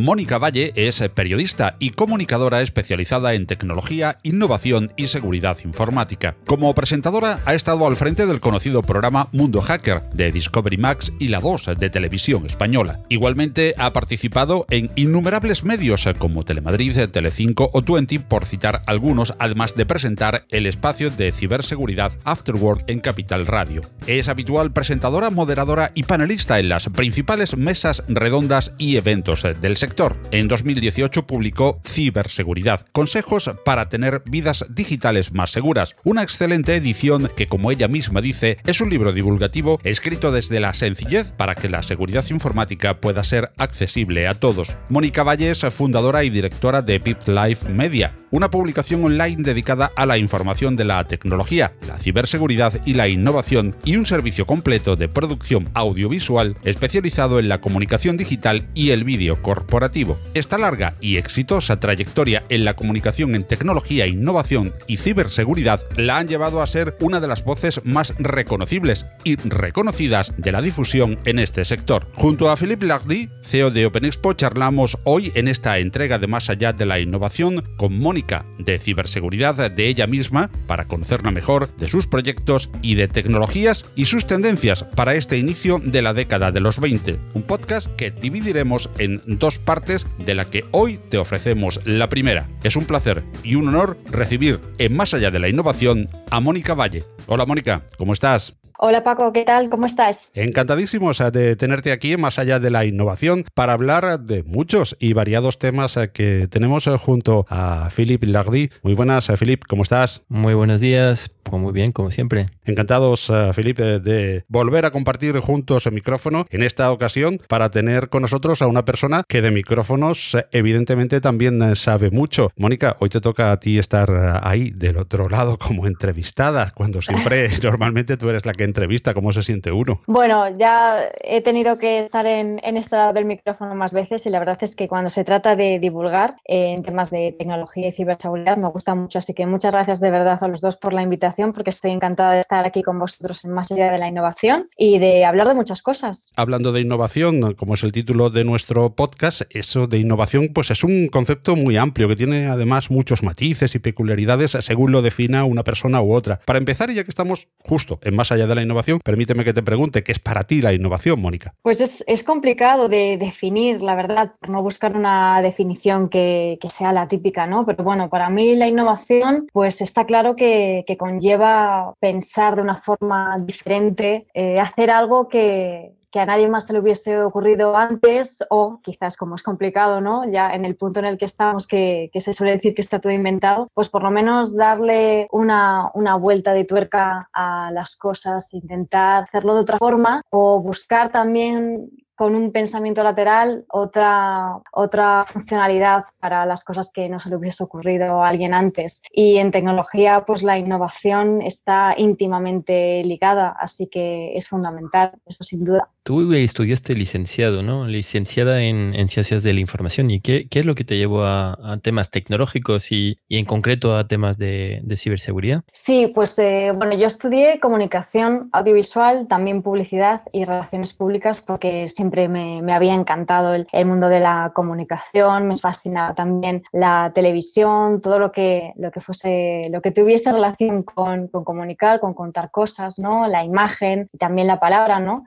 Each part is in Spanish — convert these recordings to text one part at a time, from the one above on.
Mónica Valle es periodista y comunicadora especializada en tecnología, innovación y seguridad informática. Como presentadora ha estado al frente del conocido programa Mundo Hacker de Discovery Max y La 2 de Televisión Española. Igualmente ha participado en innumerables medios como Telemadrid, Telecinco o Twenty por citar algunos, además de presentar el espacio de ciberseguridad Afterwork en Capital Radio. Es habitual presentadora, moderadora y panelista en las principales mesas redondas y eventos del sector en 2018 publicó Ciberseguridad, consejos para tener vidas digitales más seguras, una excelente edición que, como ella misma dice, es un libro divulgativo escrito desde la sencillez para que la seguridad informática pueda ser accesible a todos. Mónica Valle es fundadora y directora de Pip Life Media, una publicación online dedicada a la información de la tecnología, la ciberseguridad y la innovación y un servicio completo de producción audiovisual especializado en la comunicación digital y el vídeo corporativo esta larga y exitosa trayectoria en la comunicación en tecnología, innovación y ciberseguridad la han llevado a ser una de las voces más reconocibles y reconocidas de la difusión en este sector. Junto a Philippe Lardy, CEO de OpenExpo, charlamos hoy en esta entrega de Más allá de la innovación con Mónica de ciberseguridad de ella misma para conocerla mejor, de sus proyectos y de tecnologías y sus tendencias para este inicio de la década de los 20. Un podcast que dividiremos en dos partes de la que hoy te ofrecemos la primera. Es un placer y un honor recibir en Más allá de la innovación a Mónica Valle. Hola Mónica, ¿cómo estás? Hola Paco, ¿qué tal? ¿Cómo estás? Encantadísimos de tenerte aquí más allá de la innovación para hablar de muchos y variados temas que tenemos junto a Philippe Lardy. Muy buenas, Philippe, ¿cómo estás? Muy buenos días, pues muy bien, como siempre. Encantados, Philippe, de volver a compartir juntos el micrófono en esta ocasión para tener con nosotros a una persona que de micrófonos evidentemente también sabe mucho. Mónica, hoy te toca a ti estar ahí del otro lado como entrevistada, cuando siempre normalmente tú eres la que entrevista, ¿cómo se siente uno? Bueno, ya he tenido que estar en, en este lado del micrófono más veces y la verdad es que cuando se trata de divulgar en temas de tecnología y ciberseguridad me gusta mucho, así que muchas gracias de verdad a los dos por la invitación porque estoy encantada de estar aquí con vosotros en Más allá de la innovación y de hablar de muchas cosas. Hablando de innovación, como es el título de nuestro podcast, eso de innovación pues es un concepto muy amplio que tiene además muchos matices y peculiaridades según lo defina una persona u otra. Para empezar, y ya que estamos justo en Más allá de la innovación, permíteme que te pregunte, ¿qué es para ti la innovación, Mónica? Pues es, es complicado de definir, la verdad, por no buscar una definición que, que, sea la típica, ¿no? Pero bueno, para mí la innovación, pues está claro que, que conlleva pensar de una forma diferente, eh, hacer algo que, que a nadie más se le hubiese ocurrido antes o quizás como es complicado, ¿no? Ya en el punto en el que estamos, que, que se suele decir que está todo inventado, pues por lo menos darle una, una, vuelta de tuerca a las cosas, intentar hacerlo de otra forma o buscar también con un pensamiento lateral otra, otra funcionalidad para las cosas que no se le hubiese ocurrido a alguien antes. Y en tecnología, pues la innovación está íntimamente ligada, así que es fundamental, eso sin duda. Tú estudiaste licenciado, ¿no? Licenciada en, en Ciencias de la Información. ¿Y qué, es lo que te llevó a, temas tecnológicos y, y, en concreto a temas de, ciberseguridad? Sí, pues eh, bueno, yo estudié comunicación audiovisual, también publicidad y relaciones públicas porque siempre me, había encantado el, el, mundo de la comunicación, me fascinaba también la televisión, todo lo que, lo que fuese, lo que tuviese relación con, con comunicar, con contar cosas, ¿no? La imagen y también la palabra, ¿no?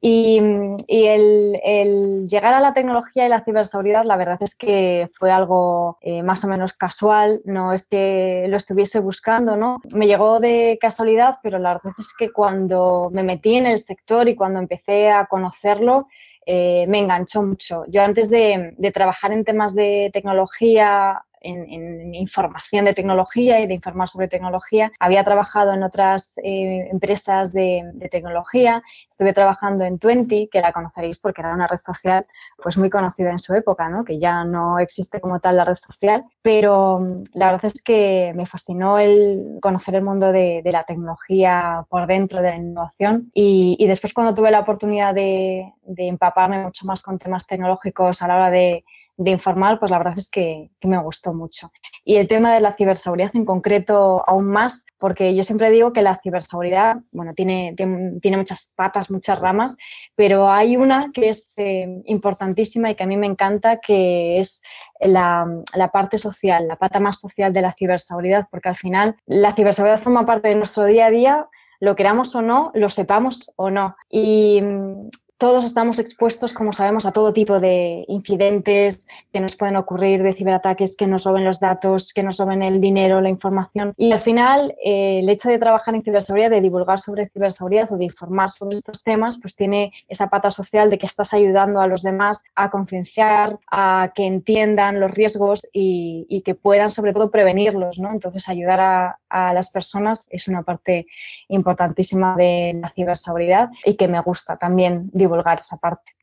Y, el, el, llegar a la tecnología y la ciberseguridad, la verdad es que fue algo eh, más o menos casual, no es que lo estuviese buscando, ¿no? Me llegó de casualidad, pero la verdad es que cuando me metí en el sector y cuando empecé a conocerlo, eh, me enganchó mucho. Yo antes de, de, trabajar en temas de tecnología en, información de tecnología y de informar sobre tecnología. Había trabajado en otras eh, empresas de, tecnología. Estuve trabajando en Twenty, que la conoceréis porque era una red social pues muy conocida en su época, ¿no? que ya no existe como tal la red social. Pero mm, la verdad es que me fascinó el conocer el mundo de, la tecnología por dentro de la innovación. Y, después cuando tuve la oportunidad de, de empaparme mucho más con temas tecnológicos a la hora de de informar, pues la verdad es que, me gustó mucho. Y el tema de la ciberseguridad en concreto aún más, porque yo siempre digo que la ciberseguridad, bueno, tiene, tiene, muchas patas, muchas ramas, pero hay una que es eh, importantísima y que a mí me encanta, que es la, la, parte social, la pata más social de la ciberseguridad, porque al final la ciberseguridad forma parte de nuestro día a día, lo queramos o no, lo sepamos o no. Todos estamos expuestos, como sabemos, a todo tipo de incidentes que nos pueden ocurrir, de ciberataques, que nos roben los datos, que nos roben el dinero, la información. Y al final, eh, el hecho de trabajar en ciberseguridad, de divulgar sobre ciberseguridad o de informar sobre estos temas, pues tiene esa pata social de que estás ayudando a los demás a concienciar, a que entiendan los riesgos y, que puedan, sobre todo, prevenirlos. ¿no? Entonces, ayudar a, a las personas es una parte importantísima de la ciberseguridad y que me gusta también divulgar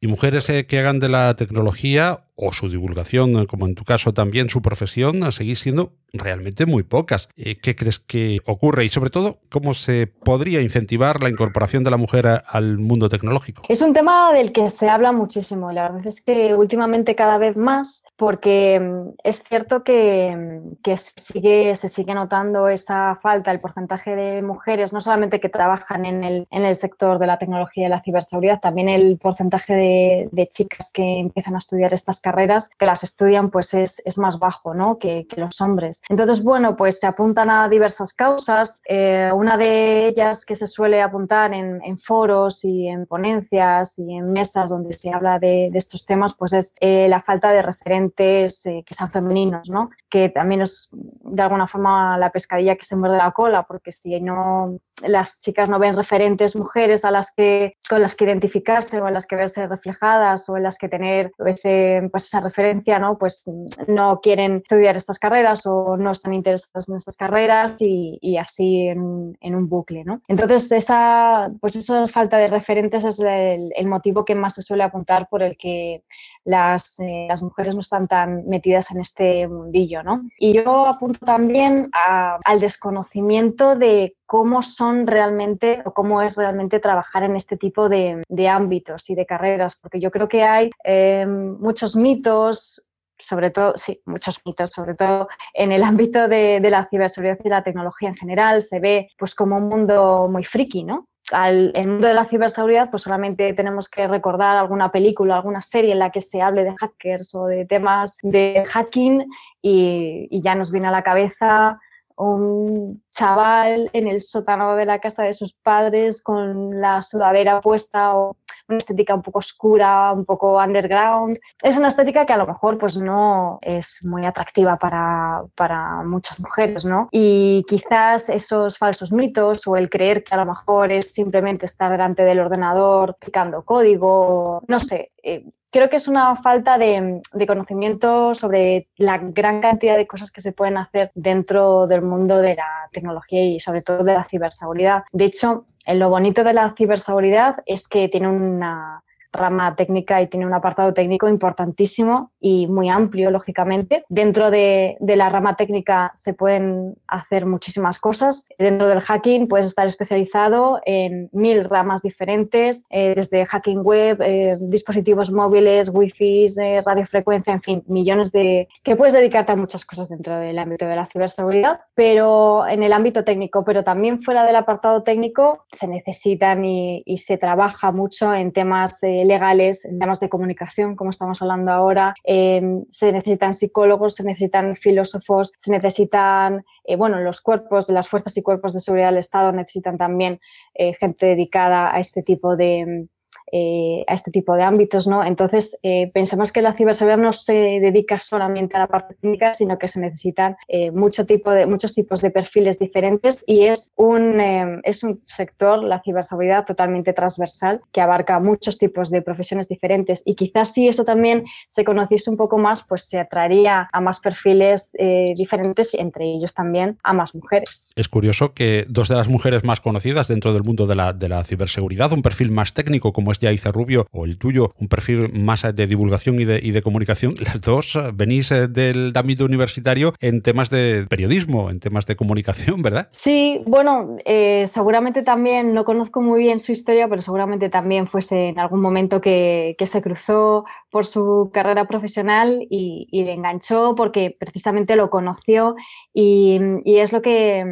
Y mujeres eh, que hagan de la tecnología o su divulgación, eh, como en tu caso también su profesión, a seguir siendo realmente muy pocas. Eh, ¿Qué crees que ocurre? Y sobre todo, ¿cómo se podría incentivar la incorporación de la mujer al mundo tecnológico? Es un tema del que se habla muchísimo. La verdad es que últimamente cada vez más, porque mm, es cierto que, mm, que sigue, se sigue notando esa falta, el porcentaje de mujeres, no solamente que trabajan en el, en el sector de la tecnología y la ciberseguridad, también el porcentaje de, de chicas que empiezan a estudiar estas carreras que las estudian pues es, es más bajo ¿no? que, que, los hombres. Entonces, bueno, pues se apuntan a diversas causas. Eh, una de ellas que se suele apuntar en, en, foros y en ponencias y en mesas donde se habla de, de estos temas, pues es eh, la falta de referentes eh, que sean femeninos, ¿no? que también es de alguna forma la pescadilla que se muerde la cola, porque si no las chicas no ven referentes mujeres a las que con las que identificarse o en las que verse reflejadas o en las que tener ese, pues esa referencia, ¿no? Pues no quieren estudiar estas carreras o no están interesadas en estas carreras y, así en, un bucle, ¿no? Entonces esa, pues esa falta de referentes es el, el motivo que más se suele apuntar por el que las, eh, las, mujeres no están tan metidas en este mundillo, ¿no? Y yo apunto también al desconocimiento de cómo son realmente o cómo es realmente trabajar en este tipo de, ámbitos y de carreras, porque yo creo que hay eh, muchos mitos, sobre todo, sí, muchos mitos, sobre todo en el ámbito de, de, la ciberseguridad y la tecnología en general, se ve pues como un mundo muy friki, ¿no? Al el mundo de la ciberseguridad, pues solamente tenemos que recordar alguna película, alguna serie en la que se hable de hackers o de temas de hacking y, y ya nos viene a la cabeza un chaval en el sótano de la casa de sus padres con la sudadera puesta o una estética un poco oscura, un poco underground. Es una estética que a lo mejor pues no es muy atractiva para, para muchas mujeres, ¿no? Y quizás esos falsos mitos o el creer que a lo mejor es simplemente estar delante del ordenador picando código, no sé, eh, creo que es una falta de, de, conocimiento sobre la gran cantidad de cosas que se pueden hacer dentro del mundo de la tecnología y sobre todo de la ciberseguridad. De hecho, lo bonito de la ciberseguridad es que tiene una rama técnica y tiene un apartado técnico importantísimo y muy amplio, lógicamente. Dentro de, la rama técnica se pueden hacer muchísimas cosas. Dentro del hacking puedes estar especializado en mil ramas diferentes, eh, desde hacking web, eh, dispositivos móviles, wifi, eh, radiofrecuencia, en fin, millones de... que puedes dedicarte a muchas cosas dentro del ámbito de la ciberseguridad, pero en el ámbito técnico, pero también fuera del apartado técnico se necesitan y, se trabaja mucho en temas legales, en temas de comunicación, como estamos hablando ahora. Eh, se necesitan psicólogos, se necesitan filósofos, se necesitan, eh, bueno, los cuerpos, las fuerzas y cuerpos de seguridad del Estado necesitan también eh, gente dedicada a este tipo de eh, a este tipo de ámbitos, ¿no? Entonces, eh, pensamos que la ciberseguridad no se dedica solamente a la parte técnica, sino que se necesitan eh, mucho tipo de, muchos tipos de perfiles diferentes y es un, es un sector, la ciberseguridad, totalmente transversal que abarca muchos tipos de profesiones diferentes y quizás si eso también se conociese un poco más, pues se atraería a más perfiles diferentes y entre ellos también a más mujeres. Es curioso que dos de las mujeres más conocidas dentro del mundo de la, de la ciberseguridad, un perfil más técnico como es Yaiza Rubio o el tuyo, un perfil más de divulgación y de, y de comunicación, las dos eh, venís eh, del ámbito universitario en temas de periodismo, en temas de comunicación, ¿verdad? Sí, bueno, eh, seguramente también, no conozco muy bien su historia, pero seguramente también fuese en algún momento que, que se cruzó por su carrera profesional y, y, le enganchó porque precisamente lo conoció y, y, es lo que,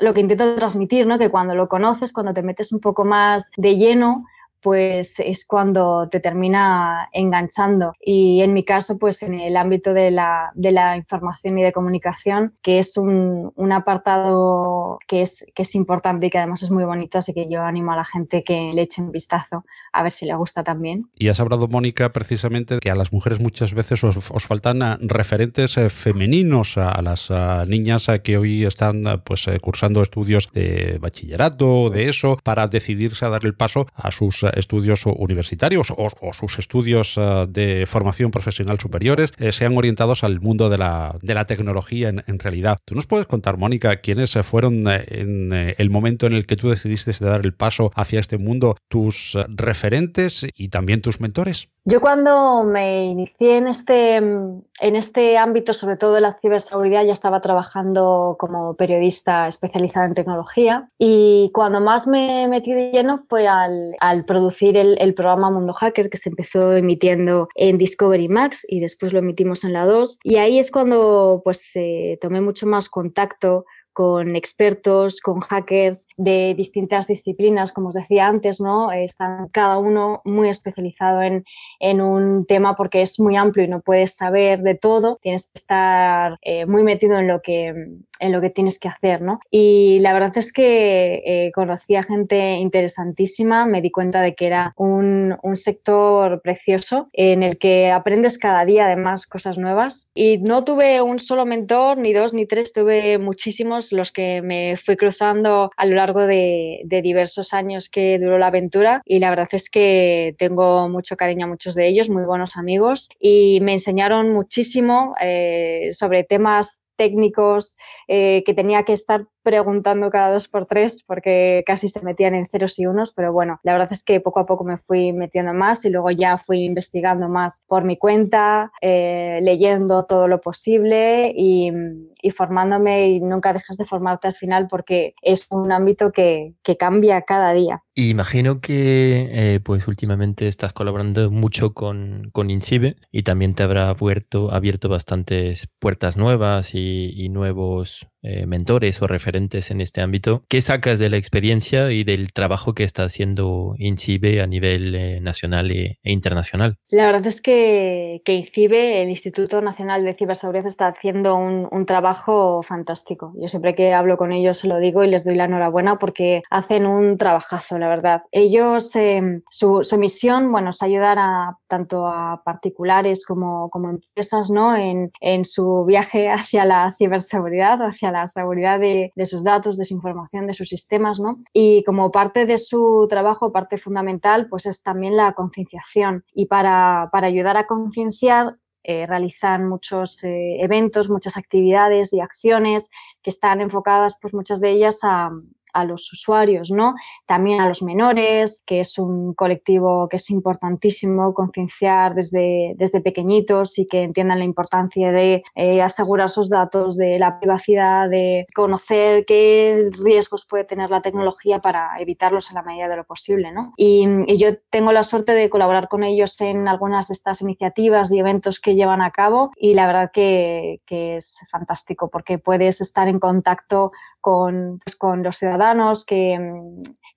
lo que intento transmitir, ¿no? que cuando lo conoces, cuando te metes un poco más de lleno, pues es cuando te termina enganchando. Y en mi caso, pues en el ámbito de la, de la información y de comunicación, que es un, un, apartado que es, que es importante y que además es muy bonito, así que yo animo a la gente que le eche un vistazo a ver si le gusta también. Y has hablado, Mónica, precisamente que a las mujeres muchas veces os, faltan ah, referentes eh, femeninos a las a niñas ah, que hoy están ah, pues eh, cursando estudios de bachillerato, de eso, para decidirse a dar el paso a sus estudios universitarios o, o sus estudios de formación profesional superiores, eh, sean orientados al mundo de la, de la tecnología en, en, realidad. ¿Tú nos puedes contar, Mónica, quiénes fueron en el momento en el que tú decidiste de dar el paso hacia este mundo tus referentes? y también tus mentores? Yo cuando me inicié en este, en este ámbito, sobre todo de la ciberseguridad, ya estaba trabajando como periodista especializada en tecnología y cuando más me metí de lleno fue al, al el, programa Mundo Hacker que se empezó emitiendo en Discovery Max y después lo emitimos en la 2 y ahí es cuando pues eh, tomé mucho más contacto con expertos, con hackers de distintas disciplinas, como os decía antes, ¿no? Están cada uno muy especializado en, en un tema porque es muy amplio y no puedes saber de todo, tienes que estar eh, muy metido en lo que en lo que tienes que hacer, ¿no? Y la verdad es que eh, conocí a gente interesantísima, me di cuenta de que era un, un, sector precioso en el que aprendes cada día además cosas nuevas. Y no tuve un solo mentor, ni dos, ni tres, tuve muchísimos los que me fui cruzando a lo largo de, diversos años que duró la aventura. Y la verdad es que tengo mucho cariño a muchos de ellos, muy buenos amigos, y me enseñaron muchísimo eh, sobre temas técnicos eh, que tenía que estar preguntando cada dos por tres porque casi se metían en ceros y unos, pero bueno, la verdad es que poco a poco me fui metiendo más y luego ya fui investigando más por mi cuenta, eh, leyendo todo lo posible y, formándome y nunca dejas de formarte al final porque es un ámbito que, cambia cada día. Imagino que eh, pues últimamente estás colaborando mucho con, con Incibe y también te habrá abierto, abierto bastantes puertas nuevas y nuevos eh, mentores o referentes en este ámbito. ¿Qué sacas de la experiencia y del trabajo que está haciendo INCIBE a nivel eh, nacional e, e, internacional? La verdad es que, INCIBE, el Instituto Nacional de Ciberseguridad, está haciendo un, trabajo fantástico. Yo siempre que hablo con ellos se lo digo y les doy la enhorabuena porque hacen un trabajazo, la verdad. Ellos, eh, su, su, misión, bueno, es ayudar a tanto a particulares como, como empresas, ¿no? En, en su viaje hacia la ciberseguridad, hacia la seguridad de, de, sus datos, de su información, de sus sistemas, ¿no? Y como parte de su trabajo, parte fundamental, pues es también la concienciación. Y para, para ayudar a concienciar, eh, realizan muchos eh, eventos, muchas actividades y acciones que están enfocadas, pues muchas de ellas a, a los usuarios, ¿no? También a los menores, que es un colectivo que es importantísimo concienciar desde, desde pequeñitos y que entiendan la importancia de eh, asegurar sus datos, de la privacidad, de conocer qué riesgos puede tener la tecnología para evitarlos en la medida de lo posible, ¿no? Y, yo tengo la suerte de colaborar con ellos en algunas de estas iniciativas y eventos que llevan a cabo y la verdad que es fantástico porque puedes estar en contacto con, pues, con los ciudadanos que,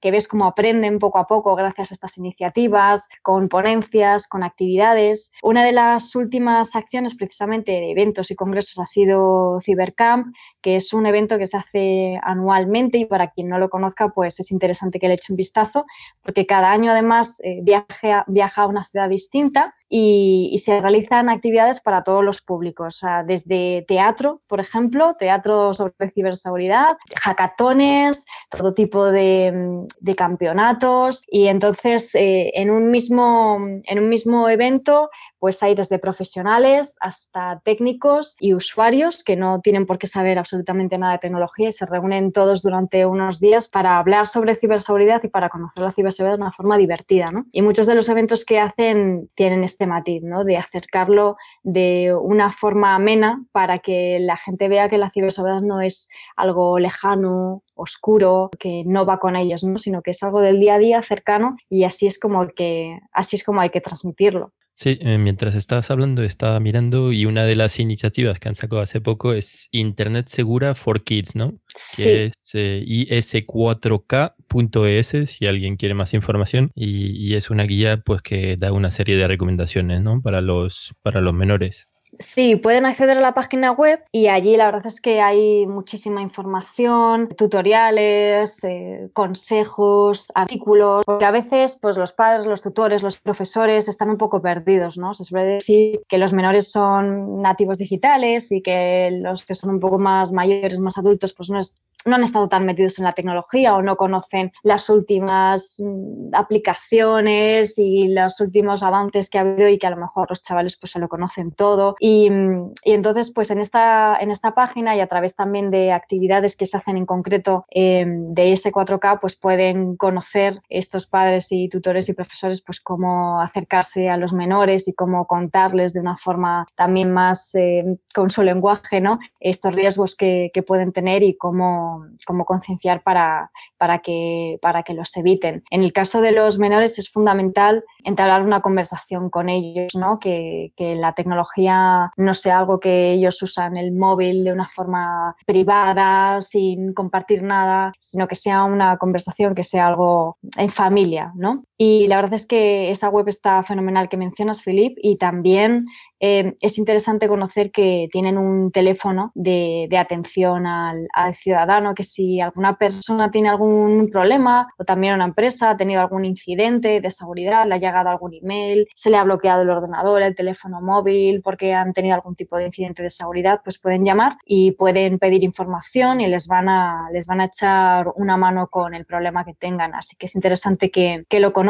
que ves cómo aprenden poco a poco gracias a estas iniciativas, con ponencias, con actividades. Una de las últimas acciones precisamente de eventos y congresos ha sido Cybercamp, que es un evento que se hace anualmente y para quien no lo conozca, pues es interesante que le eche un vistazo, porque cada año además eh, viaja, viaja a una ciudad distinta y, se realizan actividades para todos los públicos, desde teatro, por ejemplo, teatro sobre ciberseguridad, hackatones, todo tipo de, campeonatos. Y entonces eh, en, un mismo, en un mismo evento pues hay desde profesionales hasta técnicos y usuarios que no tienen por qué saber absolutamente nada de tecnología y se reúnen todos durante unos días para hablar sobre ciberseguridad y para conocer la ciberseguridad de una forma divertida. Y muchos de los eventos que hacen tienen este matiz, ¿no? de acercarlo de una forma amena para que la gente vea que la ciberseguridad no es algo lejano, oscuro, que no va con ellos, ¿no? sino que es algo del día a día cercano y así es como que así es como hay que transmitirlo. Sí, eh, mientras estabas hablando, estaba mirando y una de las iniciativas que han sacado hace poco es Internet Segura for Kids, ¿no? Sí. Que es eh, is4k.es si alguien quiere más información y, y, es una guía pues que da una serie de recomendaciones, ¿no? Para los, para los menores. Sí, pueden acceder a la página web y allí la verdad es que hay muchísima información, tutoriales, eh, consejos, artículos, porque a veces pues los padres, los tutores, los profesores están un poco perdidos, ¿no? Se suele decir que los menores son nativos digitales y que los que son un poco más mayores, más adultos, pues no es no han estado tan metidos en la tecnología o no conocen las últimas mm, aplicaciones y los últimos avances que ha habido y que a lo mejor los chavales pues se lo conocen todo. Y, mm, entonces pues en esta, en esta página y a través también de actividades que se hacen en concreto em, de S4K pues pueden conocer estos padres y tutores y profesores pues cómo acercarse a los menores y cómo contarles de una forma también más em, con su lenguaje, ¿no? Estos riesgos que, que pueden tener y cómo cómo, concienciar para, para, que, para que los eviten. En el caso de los menores es fundamental entablar una conversación con ellos, ¿no? que, que la tecnología no sea algo que ellos usan el móvil de una forma privada, sin compartir nada, sino que sea una conversación, que sea algo en familia. ¿no? Y la verdad es que esa web está fenomenal que mencionas, Filip, y también eh, es interesante conocer que tienen un teléfono de, atención al, ciudadano, que si alguna persona tiene algún problema o también una empresa ha tenido algún incidente de seguridad, le ha llegado algún email, se le ha bloqueado el ordenador, el teléfono móvil porque han tenido algún tipo de incidente de seguridad, pues pueden llamar y pueden pedir información y les van a, les van a echar una mano con el problema que tengan. Así que es interesante que, que lo conozcan.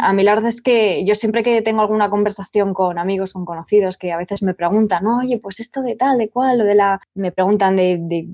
A mí la verdad es que yo siempre que tengo alguna conversación con amigos, con conocidos, que a veces me preguntan, oye, pues esto de tal, de cual, o de la... Me preguntan de,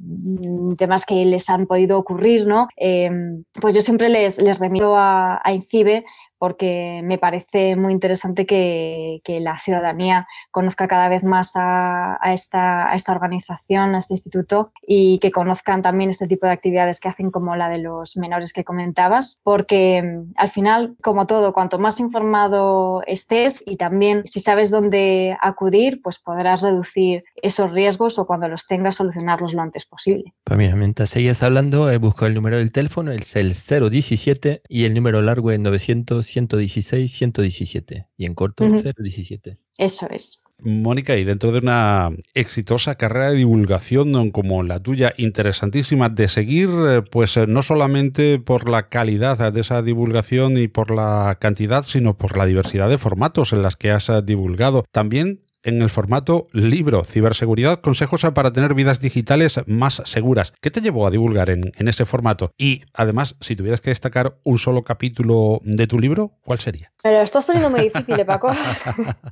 temas que les han podido ocurrir, ¿no? Em, pues yo siempre les, les remito a INCIBE porque me parece muy interesante que, la ciudadanía conozca cada vez más a, esta, organización, a este instituto y que conozcan también este tipo de actividades que hacen como la de los menores que comentabas, porque mm, al final, como todo, cuanto más informado estés y también si sabes dónde acudir, pues podrás reducir esos riesgos o cuando los tengas solucionarlos lo antes posible. Pues mientras seguías hablando, he buscado el número del teléfono, es el 017 y el número largo es 900 116, 117 y en corto 017. Eso es. Mónica, y dentro de una exitosa carrera de divulgación como la tuya, interesantísima de seguir, eh, pues eh, no solamente por la calidad de esa divulgación y por la cantidad, sino por la diversidad de formatos en las que has eh, divulgado. También en el formato libro, ciberseguridad, consejos para tener vidas digitales más seguras. ¿Qué te llevó a divulgar en, ese formato? Y además, si tuvieras que destacar un solo capítulo de tu libro, ¿cuál sería? Me lo estás poniendo muy difícil, ¿eh, Paco.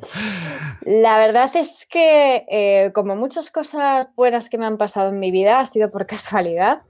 La verdad es que, eh, como muchas cosas buenas que me han pasado en mi vida, ha sido por casualidad,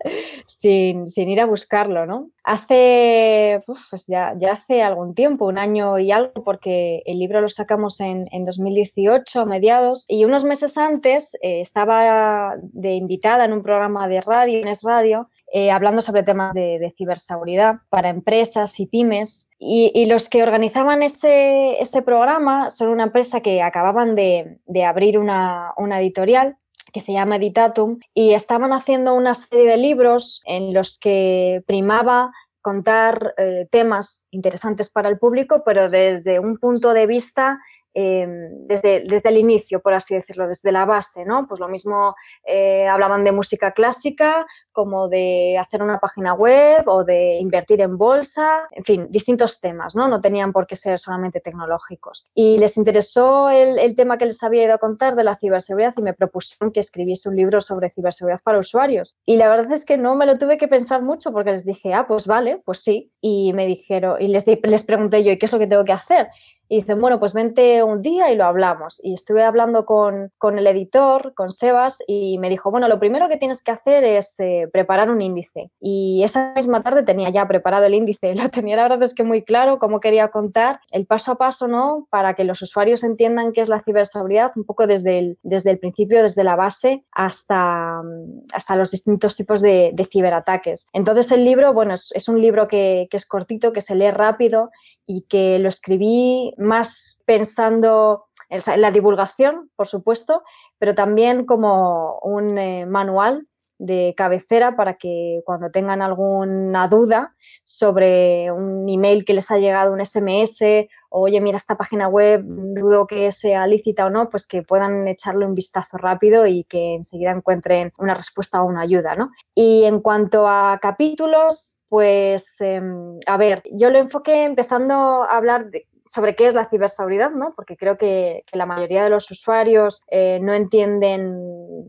sin, ir a buscarlo, ¿no? Hace, pues ya, ya hace algún tiempo, un año y algo, porque el libro lo sacamos en, en 2018 mediados, y unos meses antes eh, estaba de invitada en un programa de radio, en Es Radio, eh, hablando sobre temas de, ciberseguridad para empresas y pymes. Y, los que organizaban ese, ese, programa son una empresa que acababan de, abrir una, una editorial que se llama Editatum y estaban haciendo una serie de libros en los que primaba contar eh, temas interesantes para el público, pero desde un punto de vista Em, desde, desde, el inicio, por así decirlo, desde la base, ¿no? Pues lo mismo eh, hablaban de música clásica, como de hacer una página web o de invertir en bolsa, en fin, distintos temas, ¿no? No tenían por qué ser solamente tecnológicos. Y les interesó el, el tema que les había ido a contar de la ciberseguridad y me propusieron que escribiese un libro sobre ciberseguridad para usuarios. Y la verdad es que no me lo tuve que pensar mucho porque les dije, ah, pues vale, pues sí. Y me dijeron, y les, les pregunté yo, ¿y qué es lo que tengo que hacer? Y dicen, bueno, pues vente un día y lo hablamos. Y estuve hablando con, con el editor, con Sebas, y me dijo, bueno, lo primero que tienes que hacer es eh, preparar un índice. Y esa misma tarde tenía ya preparado el índice. Lo tenía la verdad es que muy claro cómo quería contar el paso a paso, ¿no? Para que los usuarios entiendan qué es la ciberseguridad, un poco desde el, desde el principio, desde la base, hasta, hasta los distintos tipos de, ciberataques. Entonces el libro, bueno, es, un libro que, que es cortito, que se lee rápido y que lo escribí más pensando en la divulgación, por supuesto, pero también como un eh, manual de cabecera para que cuando tengan alguna duda sobre un email que les ha llegado, un SMS, o oye, mira esta página web, dudo que sea lícita o no, pues que puedan echarle un vistazo rápido y que enseguida encuentren una respuesta o una ayuda, ¿no? Y en cuanto a capítulos, pues, em, a ver, yo lo enfoqué empezando a hablar de, sobre qué es la ciberseguridad, ¿no? porque creo que, la mayoría de los usuarios eh, no entienden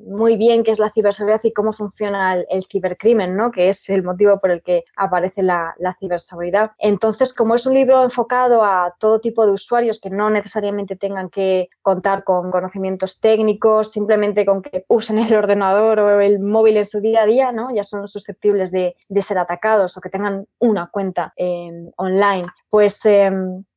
muy bien qué es la ciberseguridad y cómo funciona el, cibercrimen, ¿no? que es el motivo por el que aparece la, ciberseguridad. Entonces, como es un libro enfocado a todo tipo de usuarios que no necesariamente tengan que contar con conocimientos técnicos, simplemente con que usen el ordenador o el móvil en su día a día, ¿no? ya son susceptibles de, de ser atacados o que tengan una cuenta eh, online, pues eh,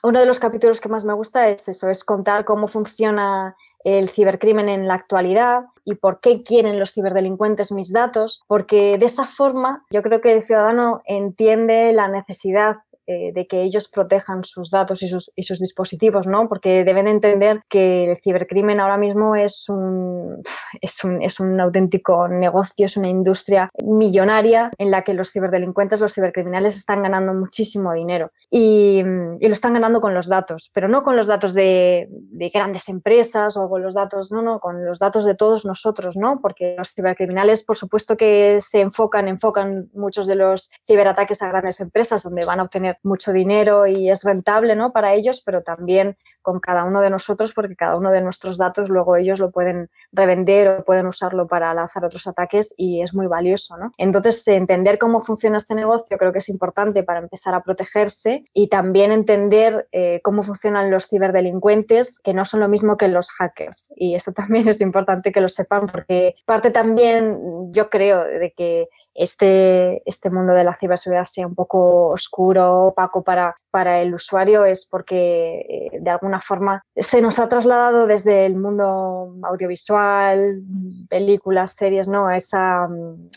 uno de los capítulos que más me gusta es eso, es contar cómo funciona el cibercrimen en la actualidad y por qué quieren los ciberdelincuentes mis datos, porque de esa forma yo creo que el ciudadano entiende la necesidad eh, de que ellos protejan sus datos y sus, y sus, dispositivos, ¿no? Porque deben entender que el cibercrimen ahora mismo es un, es un, es un auténtico negocio, es una industria millonaria en la que los ciberdelincuentes, los cibercriminales están ganando muchísimo dinero y, y lo están ganando con los datos, pero no con los datos de, de, grandes empresas o con los datos, no, no, con los datos de todos nosotros, ¿no? Porque los cibercriminales, por supuesto que se enfocan, enfocan muchos de los ciberataques a grandes empresas donde van a obtener mucho dinero y es rentable ¿no? para ellos, pero también con cada uno de nosotros, porque cada uno de nuestros datos luego ellos lo pueden revender o pueden usarlo para lanzar otros ataques y es muy valioso. ¿no? Entonces, entender cómo funciona este negocio creo que es importante para empezar a protegerse y también entender eh, cómo funcionan los ciberdelincuentes, que no son lo mismo que los hackers. Y eso también es importante que lo sepan, porque parte también, yo creo, de que este, este mundo de la ciberseguridad sea un poco oscuro, opaco para, para el usuario es porque eh, de alguna forma se nos ha trasladado desde el mundo audiovisual, películas, series, ¿no? Esa,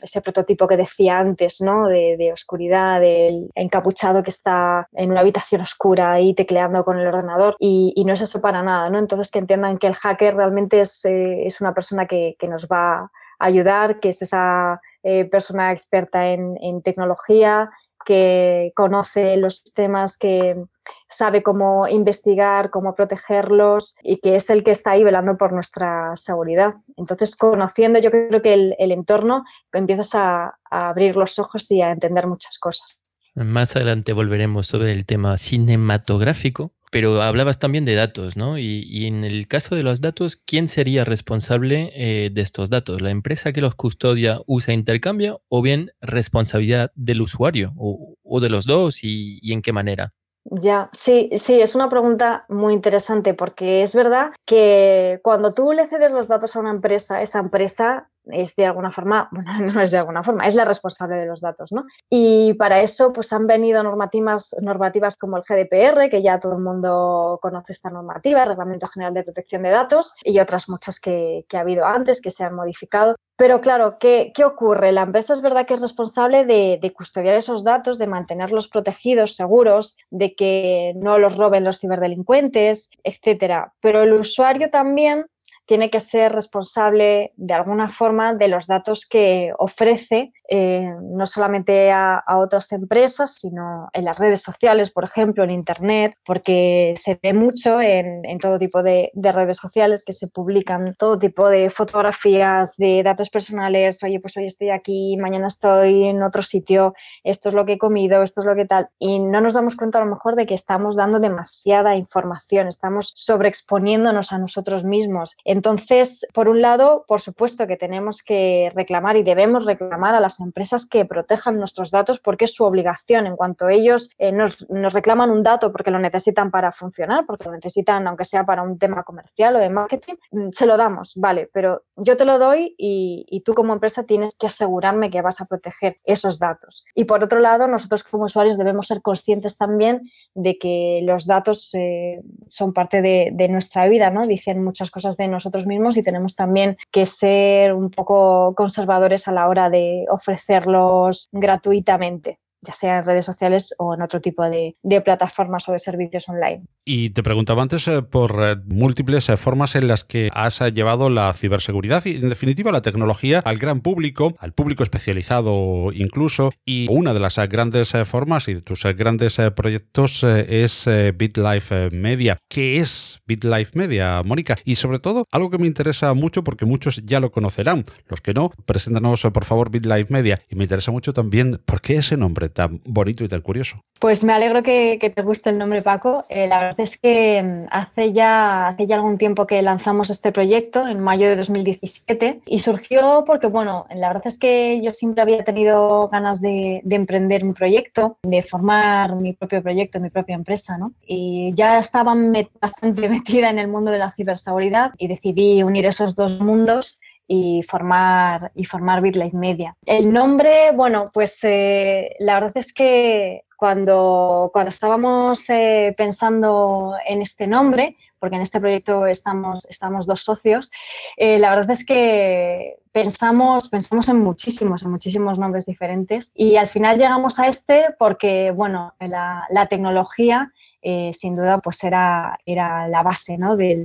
ese prototipo que decía antes, ¿no? De, de, oscuridad, del encapuchado que está en una habitación oscura ahí tecleando con el ordenador y, y no es eso para nada, ¿no? Entonces que entiendan que el hacker realmente es, eh, es una persona que, que nos va a ayudar, que es esa eh, persona experta en, tecnología, que conoce los sistemas, que sabe cómo investigar, cómo protegerlos y que es el que está ahí velando por nuestra seguridad. Entonces, conociendo yo creo que el, entorno, empiezas a abrir los ojos y a entender muchas cosas. Más adelante volveremos sobre el tema cinematográfico, pero hablabas también de datos, ¿no? Y, en el caso de los datos, ¿quién sería responsable eh, de estos datos? ¿La empresa que los custodia, usa, intercambia o bien responsabilidad del usuario o, o de los dos y, y en qué manera? Ya, sí, sí, es una pregunta muy interesante porque es verdad que cuando tú le cedes los datos a una empresa, esa empresa es de alguna forma, bueno, no es de alguna forma, es la responsable de los datos, ¿no? Y para eso, pues han venido normativas, normativas como el GDPR, que ya todo el mundo conoce esta normativa, el Reglamento General de Protección de Datos, y otras muchas que, que ha habido antes, que se han modificado. Pero claro, ¿qué, ¿qué, ocurre? La empresa es verdad que es responsable de, de, custodiar esos datos, de mantenerlos protegidos, seguros, de que no los roben los ciberdelincuentes, etcétera. Pero el usuario también tiene que ser responsable de alguna forma de los datos que ofrece eh, no solamente a, otras empresas, sino en las redes sociales, por ejemplo, en Internet, porque se ve mucho en, todo tipo de, redes sociales que se publican todo tipo de fotografías, de datos personales, oye, pues hoy estoy aquí, mañana estoy en otro sitio, esto es lo que he comido, esto es lo que tal, y no nos damos cuenta a lo mejor de que estamos dando demasiada información, estamos sobreexponiéndonos a nosotros mismos. Entonces, por un lado, por supuesto que tenemos que reclamar y debemos reclamar a las empresas que protejan nuestros datos porque es su obligación. En cuanto ellos eh, nos, reclaman un dato porque lo necesitan para funcionar, porque lo necesitan aunque sea para un tema comercial o de marketing, mm, se lo damos, vale, pero yo te lo doy y, tú como empresa tienes que asegurarme que vas a proteger esos datos. Y por otro lado, nosotros como usuarios debemos ser conscientes también de que los datos eh, son parte de, de nuestra vida, ¿no? Dicen muchas cosas de nosotros mismos y tenemos también que ser un poco conservadores a la hora de ofrecer ofrecerlos gratuitamente ya sea en redes sociales o en otro tipo de, plataformas o de servicios online. Y te preguntaba antes eh, por eh, múltiples eh, formas en las que has llevado la ciberseguridad y, en definitiva, la tecnología al gran público, al público especializado incluso. Y una de las grandes formas y de tus grandes proyectos es BitLife Media. ¿Qué es BitLife Media, Mónica? Y sobre todo, algo que me interesa mucho porque muchos ya lo conocerán. Los que no, preséntanos por favor BitLife Media. Y me interesa mucho también por qué ese nombre tan bonito y tan curioso. Pues me alegro que, te guste el nombre, Paco. Eh, la verdad es que mm, hace ya, hace ya algún tiempo que lanzamos este proyecto, en mayo de 2017, y surgió porque, bueno, la verdad es que yo siempre había tenido ganas de, emprender un proyecto, de formar mi propio proyecto, mi propia empresa, ¿no? Y ya estaba bastante metida en el mundo de la ciberseguridad y decidí unir esos dos mundos y formar, y formar BitLife Media. El nombre, bueno, pues eh, la verdad es que cuando, cuando estábamos eh, pensando en este nombre, porque en este proyecto estamos, estamos dos socios, eh, la verdad es que pensamos, pensamos en muchísimos, en muchísimos nombres diferentes y al final llegamos a este porque, bueno, la, tecnología eh, sin duda pues era, era la base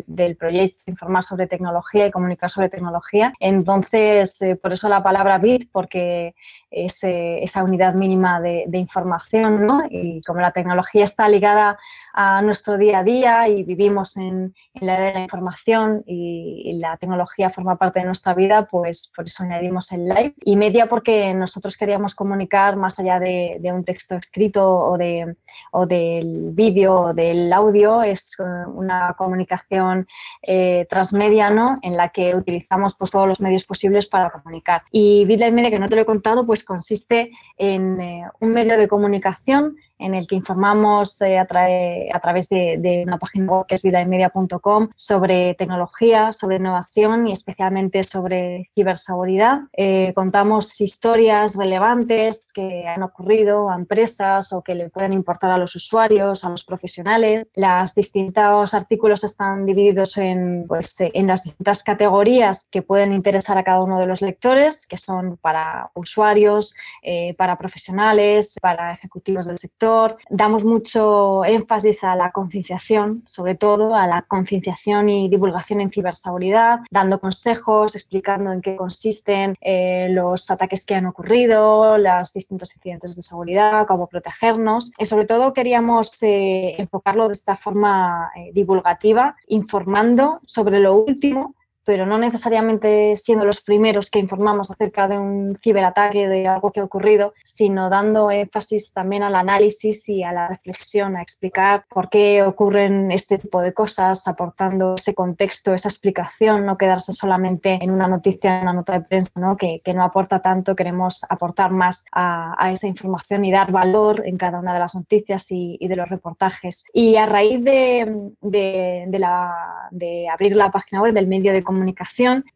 del, proyecto, informar sobre tecnología y comunicar sobre tecnología. Entonces, eh, por eso la palabra BIT, porque es esa unidad mínima de, información, ¿no? Y como la tecnología está ligada a nuestro día a día y vivimos en, la era de la información y, la tecnología forma parte de nuestra vida, pues por eso añadimos el live. Y media porque nosotros queríamos comunicar más allá de, un texto escrito o, de, o del vídeo o del audio, es eh, una comunicación eh, transmedia, ¿no? En la que utilizamos pues, todos los medios posibles para comunicar. Y BitLive Media, que no te lo he contado, pues consiste en eh, un medio de comunicación en el que informamos eh, a, través de, una página web que es vidaemedia.com sobre tecnología, sobre innovación y especialmente sobre ciberseguridad. Eh, contamos historias relevantes que han ocurrido a empresas o que le pueden importar a los usuarios, a los profesionales. Los distintos artículos están divididos en, pues, en las distintas categorías que pueden interesar a cada uno de los lectores, que son para usuarios, eh, para profesionales, para ejecutivos del sector Damos mucho énfasis a la concienciación, sobre todo a la concienciación y divulgación en ciberseguridad, dando consejos, explicando en qué consisten eh, los ataques que han ocurrido, los distintos incidentes de seguridad, cómo protegernos. Y sobre todo queríamos eh, enfocarlo de esta forma eh, divulgativa, informando sobre lo último pero no necesariamente siendo los primeros que informamos acerca de un ciberataque, de algo que ha ocurrido, sino dando énfasis también al análisis y a la reflexión, a explicar por qué ocurren este tipo de cosas, aportando ese contexto, esa explicación, no quedarse solamente en una noticia, en una nota de prensa, ¿no? Que, que no aporta tanto, queremos aportar más a, a, esa información y dar valor en cada una de las noticias y, y de los reportajes. Y a raíz de, de, de, la, de abrir la página web del medio de comunicación,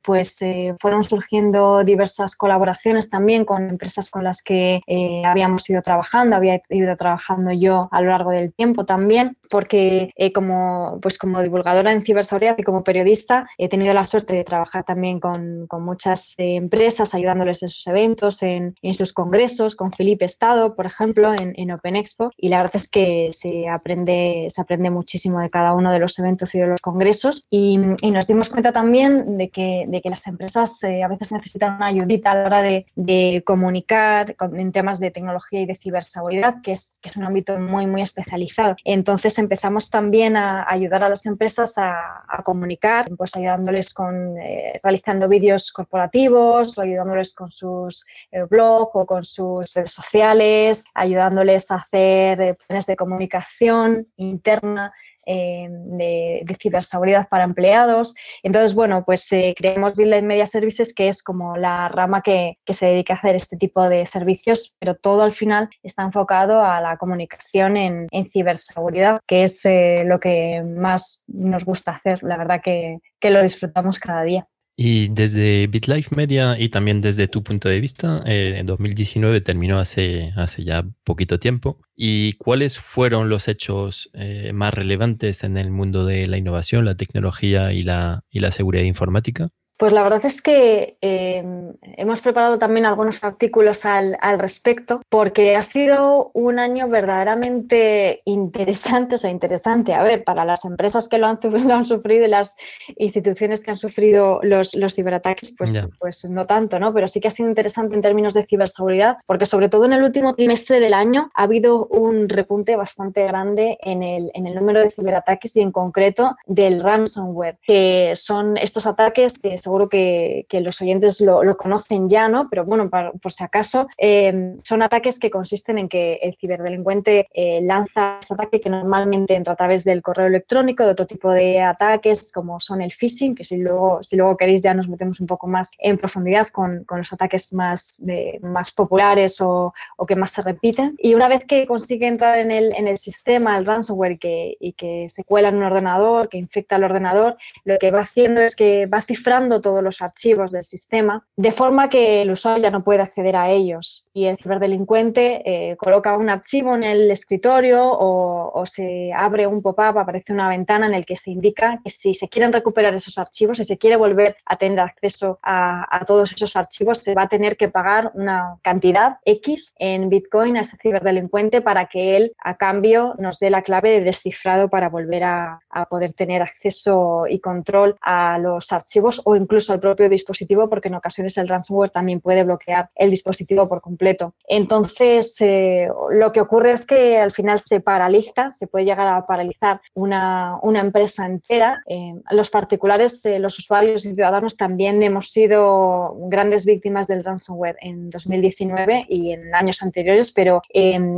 pues eh, fueron surgiendo diversas colaboraciones también con empresas con las que eh, habíamos ido trabajando, había ido trabajando yo a lo largo del tiempo también, porque eh, como, pues como divulgadora en ciberseguridad y como periodista he tenido la suerte de trabajar también con, con muchas empresas, ayudándoles en sus eventos, en, en, sus congresos, con Felipe Estado, por ejemplo, en, en Open Expo, y la verdad es que se aprende, se aprende muchísimo de cada uno de los eventos y de los congresos, y, y nos dimos cuenta también de que, de que las empresas eh, a veces necesitan una ayudita a la hora de, de comunicar en temas de tecnología y de ciberseguridad, que es, que es un ámbito muy, muy especializado. Entonces empezamos también a ayudar a las empresas a, a comunicar, pues ayudándoles con, eh, realizando vídeos corporativos o ayudándoles con sus eh, blogs o con sus redes sociales, ayudándoles a hacer planes de comunicación interna eh, de, ciberseguridad para empleados. Entonces, bueno, pues eh, creemos Build Media Services, que es como la rama que, se dedica a hacer este tipo de servicios, pero todo al final está enfocado a la comunicación en, ciberseguridad, que es eh, lo que más nos gusta hacer. La verdad que lo disfrutamos cada día. Y desde BitLife Media y también desde tu punto de vista, eh, en 2019 terminó hace, hace ya poquito tiempo. ¿Y cuáles fueron los hechos eh, más relevantes en el mundo de la innovación, la tecnología y la, y la seguridad informática? Pues la verdad es que em, hemos preparado también algunos artículos al, respecto porque ha sido un año verdaderamente interesante, o sea, interesante, a ver, para las empresas que lo han, han sufrido y las instituciones que han sufrido los, los ciberataques, pues, pues no tanto, ¿no? Pero sí que ha sido interesante en términos de ciberseguridad porque sobre todo en el último trimestre del año ha habido un repunte bastante grande en el, en el número de ciberataques y en concreto del ransomware, que son estos ataques que seguro que, los oyentes lo, conocen ya, ¿no? Pero bueno, por si acaso, eh, son ataques que consisten en que el ciberdelincuente eh, lanza ese ataque que normalmente entra a través del correo electrónico, de otro tipo de ataques como son el phishing, que si luego, si luego queréis ya nos metemos un poco más en profundidad con, los ataques más, más populares o, que más se repiten. Y una vez que consigue entrar en el, en el sistema, el ransomware, que, y que se cuela en un ordenador, que infecta el ordenador, lo que va haciendo es que va cifrando todos los archivos del sistema, de forma que el usuario ya no puede acceder a ellos. Y el ciberdelincuente eh, coloca un archivo en el escritorio o, se abre un pop-up, aparece una ventana en el que se indica que si se quieren recuperar esos archivos, si se quiere volver a tener acceso a, todos esos archivos, se va a tener que pagar una cantidad X en Bitcoin a ese ciberdelincuente para que él, a cambio, nos dé la clave de descifrado para volver a, a poder tener acceso y control a los archivos o incluso al propio dispositivo, porque en ocasiones el ransomware también puede bloquear el dispositivo por completo. Entonces, eh, lo que ocurre es que al final se paraliza, se puede llegar a paralizar una, una empresa entera. Eh, los particulares, eh, los usuarios y ciudadanos también hemos sido grandes víctimas del ransomware en 2019 y en años anteriores, pero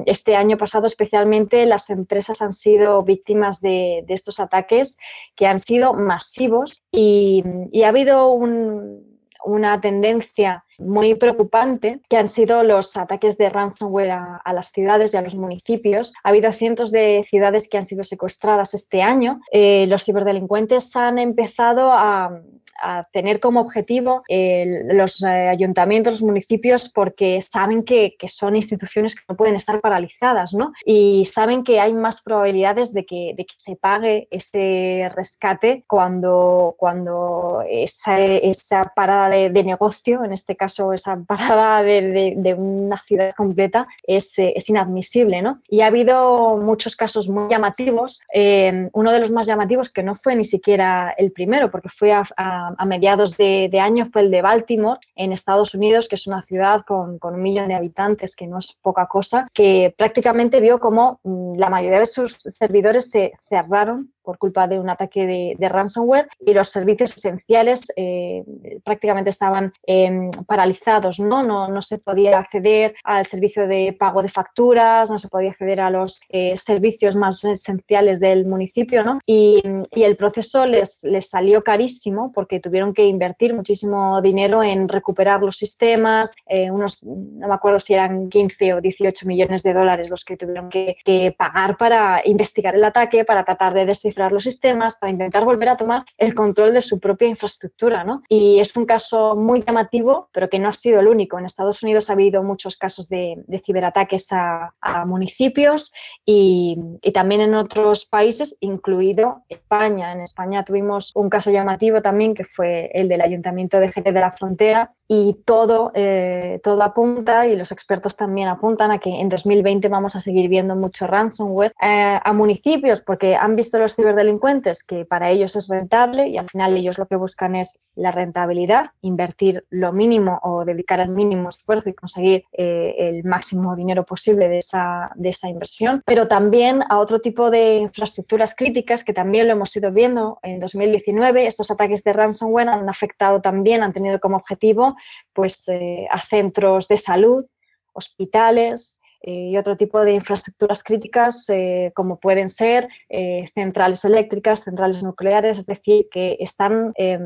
este año pasado especialmente las empresas han sido víctimas de, estos ataques que han sido masivos y ha habido una tendencia muy preocupante que han sido los ataques de ransomware a, las ciudades y a los municipios. Ha habido cientos de ciudades que han sido secuestradas este año. Eh, los ciberdelincuentes han empezado a, a tener como objetivo los eh, ayuntamientos, los municipios, porque saben que, son instituciones que no pueden estar paralizadas, ¿no? Y saben que hay más probabilidades de que, de que se pague ese rescate cuando, cuando esa, esa parada de, negocio, en este caso esa parada de, de, una ciudad completa, es, es, inadmisible, ¿no? Y ha habido muchos casos muy llamativos. Eh, uno de los más llamativos, que no fue ni siquiera el primero, porque fue a a, mediados de, año fue el de Baltimore, en Estados Unidos, que es una ciudad con, con, un millón de habitantes, que no es poca cosa, que prácticamente vio como mm, la mayoría de sus servidores se cerraron por culpa de un ataque de, ransomware y los servicios esenciales eh, prácticamente estaban em, paralizados, ¿no? ¿no? se podía acceder al servicio de pago de facturas, no se podía acceder a los eh, servicios más esenciales del municipio ¿no? y, el proceso les, les salió carísimo porque tuvieron que invertir muchísimo dinero en recuperar los sistemas, eh, unos, no me acuerdo si eran 15 o 18 millones de dólares los que tuvieron que, que pagar para investigar el ataque, para tratar de descifrar los sistemas, para intentar volver a tomar el control de su propia infraestructura. ¿no? Y es un caso muy llamativo, pero que no ha sido el único. En Estados Unidos ha habido muchos casos de, ciberataques a, municipios y, también en otros países, incluido España. En España tuvimos un caso llamativo también, que fue el del Ayuntamiento de Jerez de la Frontera, y todo, eh, todo apunta, y los expertos también apuntan a que en 2020 vamos a seguir viendo mucho ransomware eh, a municipios, porque han visto los ciberataques ciberdelincuentes que para ellos es rentable y al final ellos lo que buscan es la rentabilidad, invertir lo mínimo o dedicar el mínimo esfuerzo y conseguir eh, el máximo dinero posible de esa, de esa inversión, pero también a otro tipo de infraestructuras críticas que también lo hemos ido viendo en 2019. Estos ataques de ransomware han afectado también, han tenido como objetivo pues, eh, a centros de salud, hospitales, y otro tipo de infraestructuras críticas eh, como pueden ser eh, centrales eléctricas, centrales nucleares, es decir, que están, em,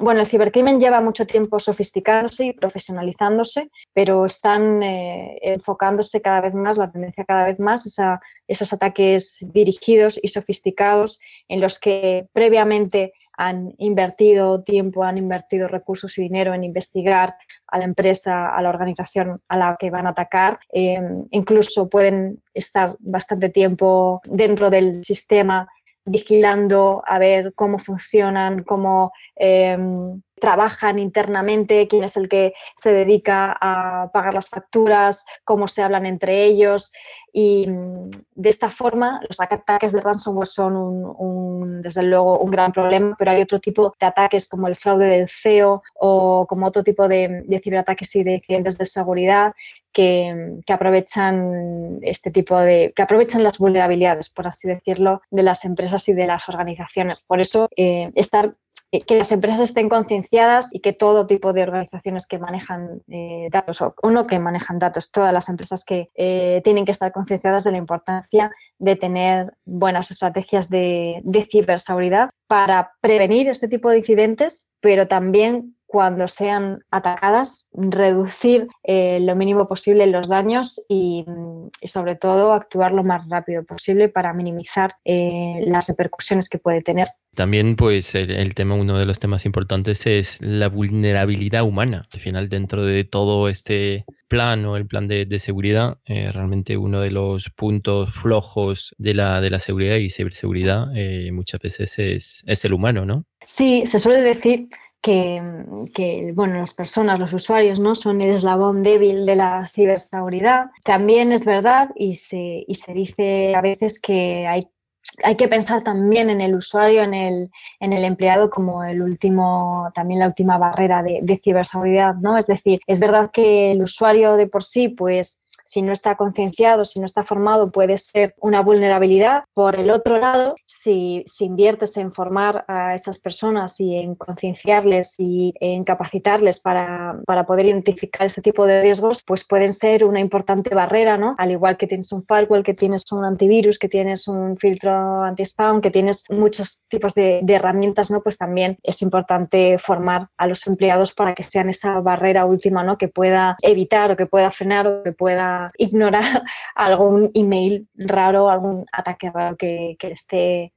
bueno, el cibercrimen lleva mucho tiempo sofisticándose y profesionalizándose, pero están enfocándose cada vez más, la tendencia cada vez más a esos ataques dirigidos y sofisticados en los que previamente han invertido tiempo, han invertido recursos y dinero en investigar a la empresa, a la organización a la que van a atacar. Eh, incluso pueden estar bastante tiempo dentro del sistema vigilando a ver cómo funcionan, cómo eh, trabajan internamente, quién es el que se dedica a pagar las facturas, cómo se hablan entre ellos. Y mm, de esta forma, los ataques de ransomware son un, desde luego un gran problema, pero hay otro tipo de ataques como el fraude del CEO o como otro tipo de, ciberataques y de clientes de seguridad que, aprovechan este tipo de, que aprovechan las vulnerabilidades, por así decirlo, de las empresas y de las organizaciones. Por eso, eh, estar eh, que las empresas estén concienciadas y que todo tipo de organizaciones que manejan eh, datos o no que manejan datos, todas las empresas que tienen que estar concienciadas de la importancia de tener buenas estrategias de ciberseguridad para prevenir este tipo de incidentes, pero también cuando sean atacadas, reducir eh, lo mínimo posible los daños y, sobre todo actuar lo más rápido posible para minimizar eh, las repercusiones que puede tener. También, pues, el, tema, uno de los temas importantes es la vulnerabilidad humana. Al final, dentro de todo este plan o el plan de, seguridad, eh, realmente uno de los puntos flojos de la, de la seguridad y ciberseguridad muchas veces es, es el humano, ¿no? Sí, se suele decir que, bueno, las personas, los usuarios, ¿no? son el eslabón débil de la ciberseguridad. También es verdad y se, y se dice a veces que hay, hay que pensar también en el usuario, en el, en el empleado como el último, también la última barrera de, de ciberseguridad, ¿no? Es decir, es verdad que el usuario de por sí, pues si no está concienciado, si no está formado, puede ser una vulnerabilidad. Por el otro lado, si, si inviertes en formar a esas personas y en concienciarles y en capacitarles para, para, poder identificar ese tipo de riesgos, pues pueden ser una importante barrera, ¿no? Al igual que tienes un firewall, que tienes un antivirus, que tienes un filtro anti-spam, que tienes muchos tipos de, de herramientas, ¿no? Pues también es importante formar a los empleados para que sean esa barrera última, ¿no? Que pueda evitar o que pueda frenar o que pueda ignorar algún email raro, algún ataque raro que, le, esté,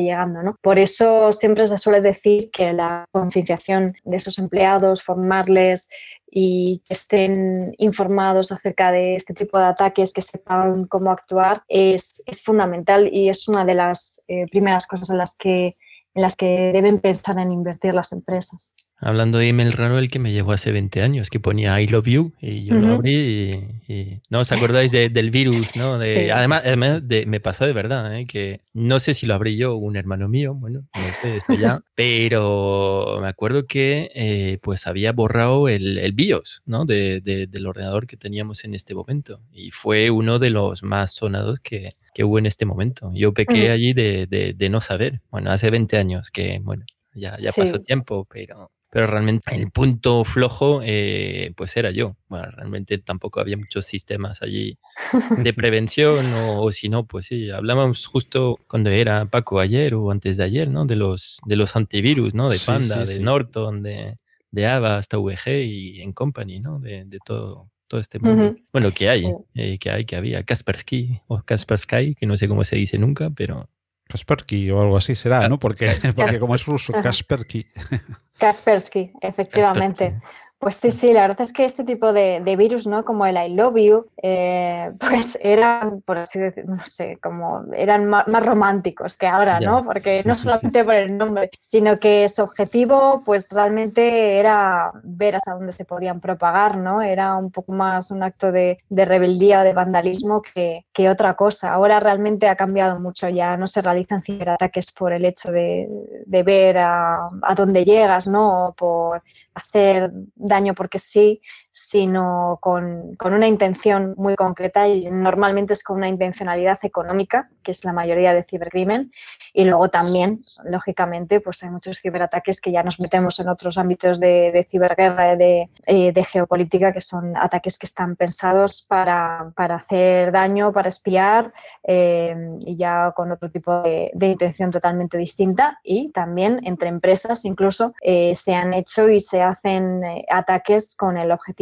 llegando. ¿no? Por eso siempre se suele decir que la concienciación de esos empleados, formarles y que estén informados acerca de este tipo de ataques, que sepan cómo actuar, es, es fundamental y es una de las eh, primeras cosas en las, que, en las que deben pensar en invertir las empresas. Hablando de email raro, el que me llegó hace 20 años, que ponía I love you y yo lo abrí y, ¿no os acordáis del virus, no? De, Además, me pasó de verdad, ¿eh? que no sé si lo abrí yo o un hermano mío, bueno, no sé, esto ya, pero me acuerdo que eh, pues había borrado el, el BIOS, ¿no? De, del ordenador que teníamos en este momento y fue uno de los más sonados que, que hubo en este momento. Yo pequé allí de, de, no saber, bueno, hace 20 años que, bueno, ya, ya pasó tiempo, pero pero realmente el punto flojo eh, pues era yo. Bueno, realmente tampoco había muchos sistemas allí de prevención o, si no, pues sí, hablábamos justo cuando era Paco ayer o antes de ayer, ¿no? De los, de los antivirus, ¿no? De Panda, de Norton, de, de Ava hasta VG y en Company, ¿no? De, de todo, todo este mundo. Bueno, que hay, eh, que hay, que había Kaspersky o Kaspersky, que no sé cómo se dice nunca, pero... Kaspersky o algo así será, ¿no? Porque, porque como es ruso, Kaspersky. Kaspersky, efectivamente. Pues sí, sí, la verdad es que este tipo de, virus, ¿no? Como el I love you, eh, pues eran, por así decirlo, no sé, como eran más, románticos que ahora, ¿no? Porque no solamente por el nombre, sino que su objetivo, pues realmente era ver hasta dónde se podían propagar, ¿no? Era un poco más un acto de, rebeldía o de vandalismo que, otra cosa. Ahora realmente ha cambiado mucho, ya no se realizan ciberataques por el hecho de, ver a, a, dónde llegas, ¿no? O por hacer daño porque sí, sino con, una intención muy concreta y normalmente es con una intencionalidad económica, que es la mayoría de cibercrimen. Y luego también, lógicamente, pues hay muchos ciberataques que ya nos metemos en otros ámbitos de, ciberguerra, de, eh, de, geopolítica, que son ataques que están pensados para, hacer daño, para espiar eh, y ya con otro tipo de, intención totalmente distinta. Y también entre empresas incluso eh, se han hecho y se hacen ataques con el objetivo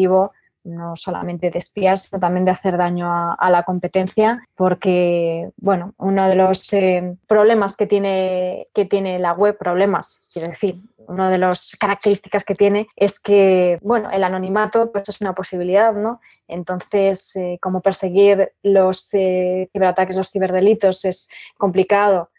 no solamente de espiar, sino también de hacer daño a, la competencia, porque, bueno, uno de los eh, problemas que tiene, que tiene la web, problemas, decir, una de las características que tiene es que, bueno, el anonimato pues es una posibilidad, ¿no? Entonces, eh, como perseguir los eh, ciberataques, los ciberdelitos es complicado.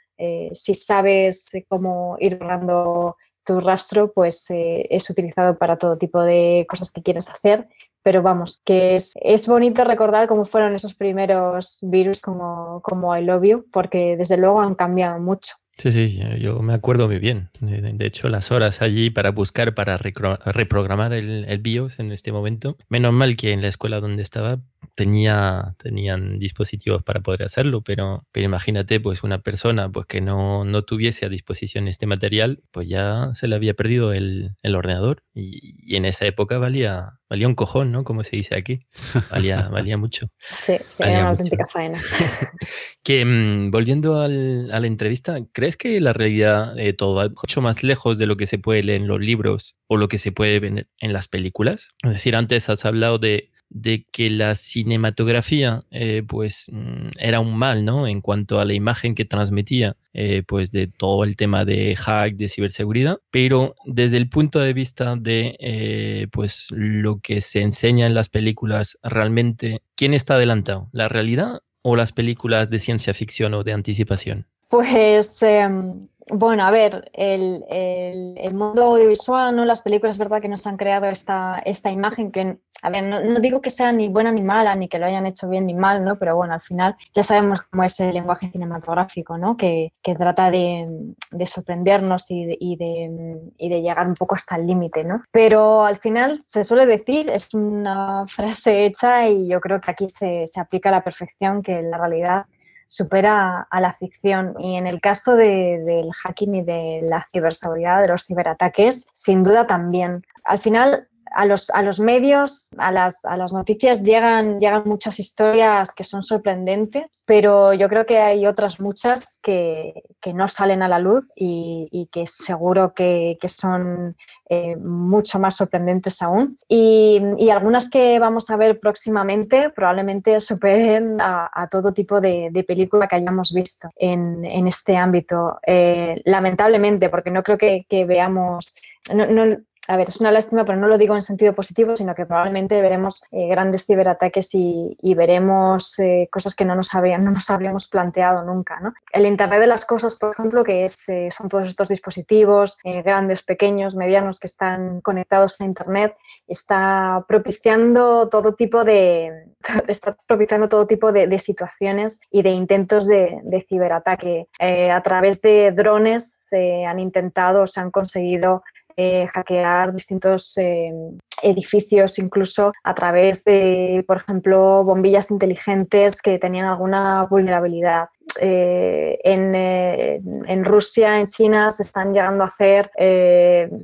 si sabes cómo ir borrando tu rastro pues eh, es utilizado para todo tipo de cosas que quieres hacer. Pero vamos, que es, es bonito recordar cómo fueron esos primeros virus como, como I Love You, porque desde luego han cambiado mucho. Sí, sí, yo me acuerdo muy bien. De hecho, las horas allí para buscar, para reprogramar el, el, BIOS en este momento. Menos mal que en la escuela donde estaba tenía, tenían dispositivos para poder hacerlo, pero, pero imagínate, pues una persona pues, que no, no tuviese a disposición este material, pues ya se le había perdido el, el ordenador y, y, en esa época valía, valía un cojón, ¿no? Como se dice aquí. Valía, valía mucho. Sí, sí, era una auténtica faena. que mm, volviendo al, a la entrevista, ¿crees que la realidad eh, todo va mucho más lejos de lo que se puede leer en los libros o lo que se puede ver en las películas? Es decir, antes has hablado de que la cinematografía eh, pues mm, era un mal, ¿no? En cuanto a la imagen que transmitía, eh, pues de todo el tema de hack, de ciberseguridad, pero desde el punto de vista de pues lo que se enseña en las películas, realmente, ¿quién está adelantado? ¿La realidad o las películas de ciencia ficción o de anticipación? Pues em, bueno, a ver, el, el, mundo audiovisual, ¿no? las películas, es verdad que nos han creado esta, esta imagen que, a ver, no, digo que sea ni buena ni mala, ni que lo hayan hecho bien ni mal, ¿no? pero bueno, al final ya sabemos cómo es el lenguaje cinematográfico, ¿no? que, que trata de, de sorprendernos y de, y, de, y de, llegar un poco hasta el límite. ¿no? Pero al final se suele decir, es una frase hecha y yo creo que aquí se, se aplica a la perfección, que la realidad supera a la ficción. Y en el caso del hacking y de la ciberseguridad, de los ciberataques, sin duda también. Al final, a los, a los medios, a las, a las noticias llegan, llegan muchas historias que son sorprendentes, pero yo creo que hay otras muchas que, que no salen a la luz y, que seguro que, son eh, mucho más sorprendentes aún. Y, algunas que vamos a ver próximamente probablemente superen a, todo tipo de, película que hayamos visto en, este ámbito. Eh, lamentablemente, porque no creo que, veamos... a ver, es una lástima, pero no lo digo en sentido positivo, sino que probablemente veremos eh, grandes ciberataques y, veremos eh, cosas que no nos, habrían, no nos habríamos planteado nunca. El Internet de las Cosas, por ejemplo, que es, eh, son todos estos dispositivos, grandes, pequeños, medianos, que están conectados a Internet, está propiciando todo tipo de, está propiciando todo tipo de, situaciones y de intentos de, de ciberataque. a través de drones se han intentado, se han conseguido eh, hackear distintos eh, edificios, incluso a través de, por ejemplo, bombillas inteligentes que tenían alguna vulnerabilidad. Eh, en, en, Rusia, en China, se están llegando a hacer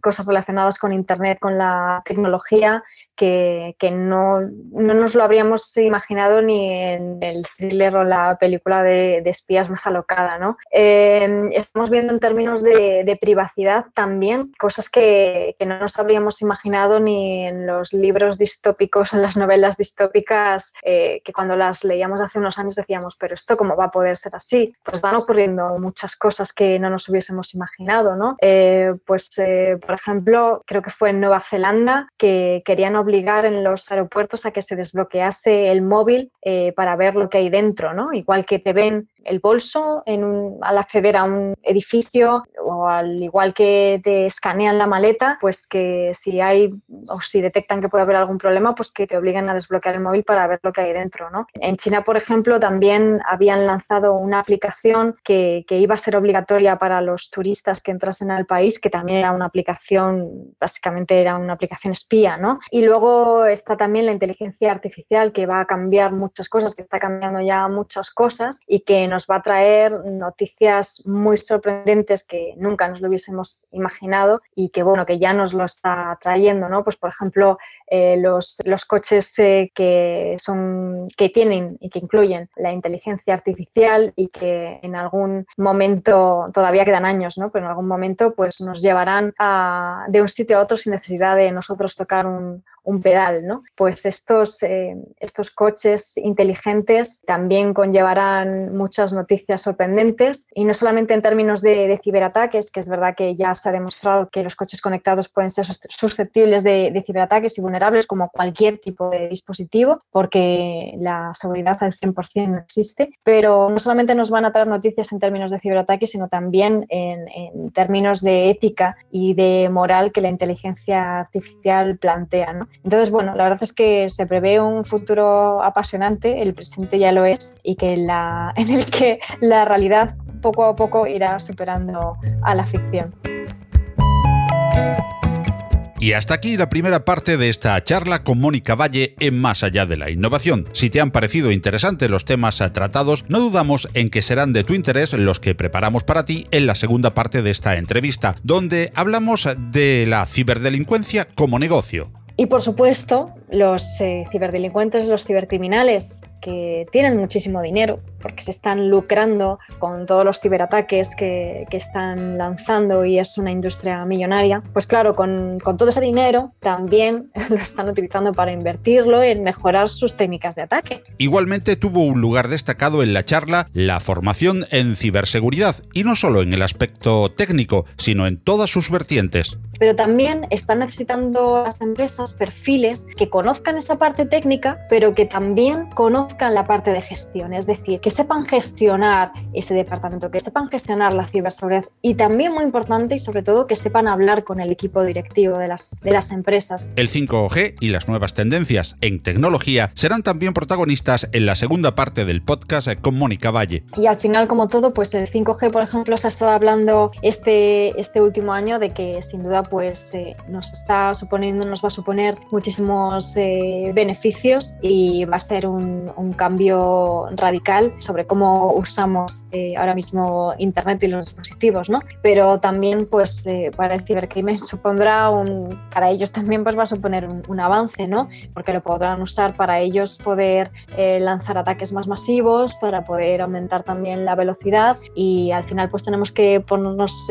cosas relacionadas con Internet, con la tecnología, que, no, no, nos lo habríamos imaginado ni en el thriller o la película de, espías más alocada. ¿no? Eh, estamos viendo en términos de, de privacidad también cosas que, que, no nos habríamos imaginado ni en los libros distópicos, en las novelas distópicas, eh, que cuando las leíamos hace unos años decíamos, pero esto cómo va a poder ser así. Pues van ocurriendo muchas cosas que no nos hubiésemos imaginado. ¿no? Eh, pues, por ejemplo, creo que fue en Nueva Zelanda que querían obligar en los aeropuertos a que se desbloquease el móvil eh, para ver lo que hay dentro, ¿no? Igual que te ven el bolso en al acceder a un edificio o al igual que te escanean la maleta, pues que si hay o si detectan que puede haber algún problema, pues que te obliguen a desbloquear el móvil para ver lo que hay dentro. ¿no? En China, por ejemplo, también habían lanzado una aplicación que, que iba a ser obligatoria para los turistas que entrasen al país, que también era una aplicación, básicamente era una aplicación espía. ¿no? Y luego está también la inteligencia artificial que va a cambiar muchas cosas, que está cambiando ya muchas cosas y que nos va a traer noticias muy sorprendentes que nunca nos lo hubiésemos imaginado y que bueno, que ya nos lo está trayendo, ¿no? Pues por ejemplo, eh, los, los, coches eh, que son que tienen y que incluyen la inteligencia artificial y que en algún momento todavía quedan años, ¿no? Pero en algún momento pues nos llevarán de un sitio a otro sin necesidad de nosotros tocar un, un pedal, ¿no? Pues estos, eh, estos coches inteligentes también conllevarán muchas noticias sorprendentes y no solamente en términos de, ciberataques, que es verdad que ya se ha demostrado que los coches conectados pueden ser susceptibles de, de, ciberataques y vulnerables como cualquier tipo de dispositivo, porque la seguridad al 100% no existe, pero no solamente nos van a traer noticias en términos de ciberataques, sino también en, en términos de ética y de moral que la inteligencia artificial plantea, ¿no? Entonces, bueno, la verdad es que se prevé un futuro apasionante, el presente ya lo es, y que la, en el que la realidad poco a poco irá superando a la ficción. Y hasta aquí la primera parte de esta charla con Mónica Valle en Más allá de la innovación. Si te han parecido interesantes los temas tratados, no dudamos en que serán de tu interés los que preparamos para ti en la segunda parte de esta entrevista, donde hablamos de la ciberdelincuencia como negocio. Y por supuesto, los eh, ciberdelincuentes, los cibercriminales, que tienen muchísimo dinero porque se están lucrando con todos los ciberataques que, que están lanzando y es una industria millonaria, pues claro, con, con, todo ese dinero también lo están utilizando para invertirlo en mejorar sus técnicas de ataque. Igualmente tuvo un lugar destacado en la charla la formación en ciberseguridad y no solo en el aspecto técnico, sino en todas sus vertientes pero también están necesitando las empresas perfiles que conozcan esa parte técnica, pero que también conozcan la parte de gestión, es decir, que sepan gestionar ese departamento, que sepan gestionar la ciberseguridad y también muy importante y sobre todo que sepan hablar con el equipo directivo de las, de las empresas. El 5G y las nuevas tendencias en tecnología serán también protagonistas en la segunda parte del podcast con Mónica Valle. Y al final, como todo, pues el 5G, por ejemplo, se ha estado hablando este, este último año de que sin duda pues eh, nos está suponiendo, nos va a suponer muchísimos eh, beneficios y va a ser un, un, cambio radical sobre cómo usamos eh, ahora mismo Internet y los dispositivos, ¿no? Pero también pues eh, para el cibercrimen supondrá un, para ellos también pues va a suponer un, avance, ¿no? Porque lo podrán usar para ellos poder eh, lanzar ataques más masivos, para poder aumentar también la velocidad y al final pues tenemos que ponernos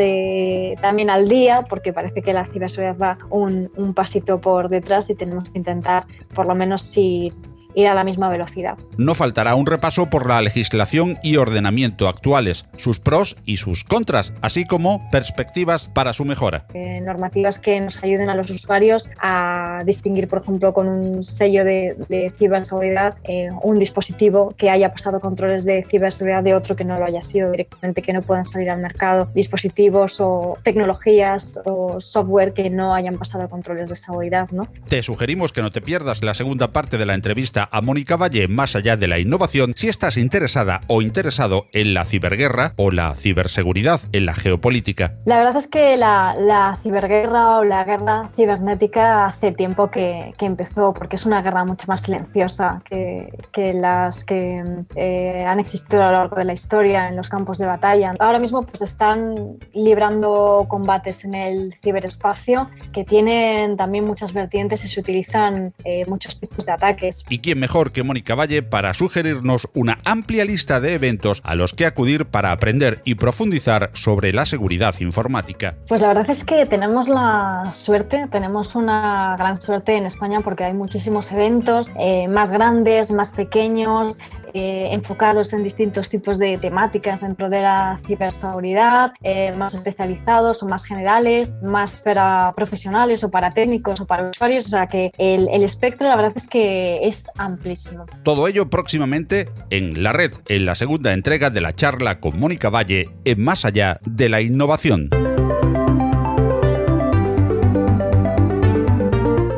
también al día porque parece que la ciberseguridad va un, un, pasito por detrás y tenemos que intentar por lo menos ir ir a la misma velocidad. No faltará un repaso por la legislación y ordenamiento actuales, sus pros y sus contras, así como perspectivas para su mejora. Eh, normativas que nos ayuden a los usuarios a distinguir, por ejemplo, con un sello de, de ciberseguridad eh, un dispositivo que haya pasado controles de ciberseguridad de otro que no lo haya sido directamente, que no puedan salir al mercado dispositivos o tecnologías o software que no hayan pasado controles de seguridad. ¿no? Te sugerimos que no te pierdas la segunda parte de la entrevista entrevista a Mónica Valle más allá de la innovación si estás interesada o interesado en la ciberguerra o la ciberseguridad en la geopolítica. La verdad es que la, ciberguerra o la guerra cibernética hace tiempo que, empezó, porque es una guerra mucho más silenciosa que, las que eh, han existido a lo largo de la historia en los campos de batalla. Ahora mismo pues están librando combates en el ciberespacio que tienen también muchas vertientes y se utilizan eh, muchos tipos de ataques. ¿Y mejor que Mónica Valle para sugerirnos una amplia lista de eventos a los que acudir para aprender y profundizar sobre la seguridad informática? Pues la verdad es que tenemos la suerte, tenemos una gran suerte en España porque hay muchísimos eventos eh, más grandes, más pequeños, eh, enfocados en distintos tipos de temáticas dentro de la ciberseguridad, eh, más especializados o más generales, más para profesionales o para técnicos o para usuarios. O sea que el, el espectro la verdad es que es amplísimo. Todo ello próximamente en la red, en la segunda entrega de la charla con Mónica Valle en Más allá de la innovación.